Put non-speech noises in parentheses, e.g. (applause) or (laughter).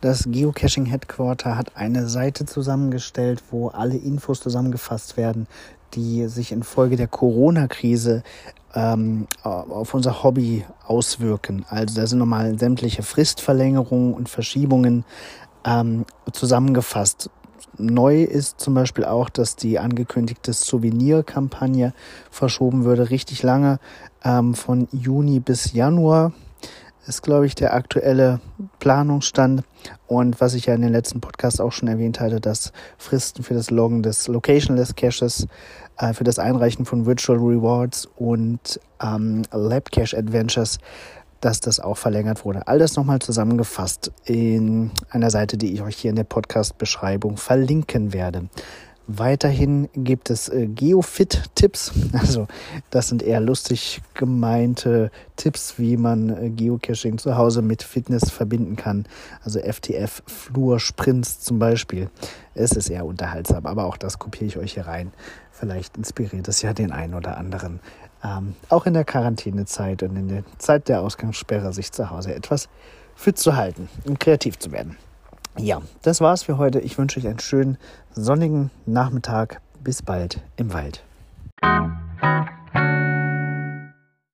Das Geocaching Headquarter hat eine Seite zusammengestellt, wo alle Infos zusammengefasst werden, die sich infolge der Corona-Krise ähm, auf unser Hobby auswirken. Also da sind nochmal sämtliche Fristverlängerungen und Verschiebungen ähm, zusammengefasst. Neu ist zum Beispiel auch, dass die angekündigte Souvenir-Kampagne verschoben würde, richtig lange, ähm, von Juni bis Januar ist, glaube ich, der aktuelle Planungsstand. Und was ich ja in den letzten Podcasts auch schon erwähnt hatte, dass Fristen für das Loggen des Locationless Caches, äh, für das Einreichen von Virtual Rewards und ähm, Lab Cache Adventures dass das auch verlängert wurde. All das nochmal zusammengefasst in einer Seite, die ich euch hier in der Podcast-Beschreibung verlinken werde. Weiterhin gibt es äh, Geofit-Tipps. (laughs) Also das sind eher lustig gemeinte Tipps, wie man äh, Geocaching zu Hause mit Fitness verbinden kann. Also FTF, Flur, Sprints zum Beispiel. Es ist eher unterhaltsam, aber auch das kopiere ich euch hier rein. Vielleicht inspiriert es ja den einen oder anderen, ähm, auch in der Quarantänezeit und in der Zeit der Ausgangssperre sich zu Hause etwas fit zu halten und kreativ zu werden. Ja, das war's für heute. Ich wünsche euch einen schönen sonnigen Nachmittag. Bis bald im Wald.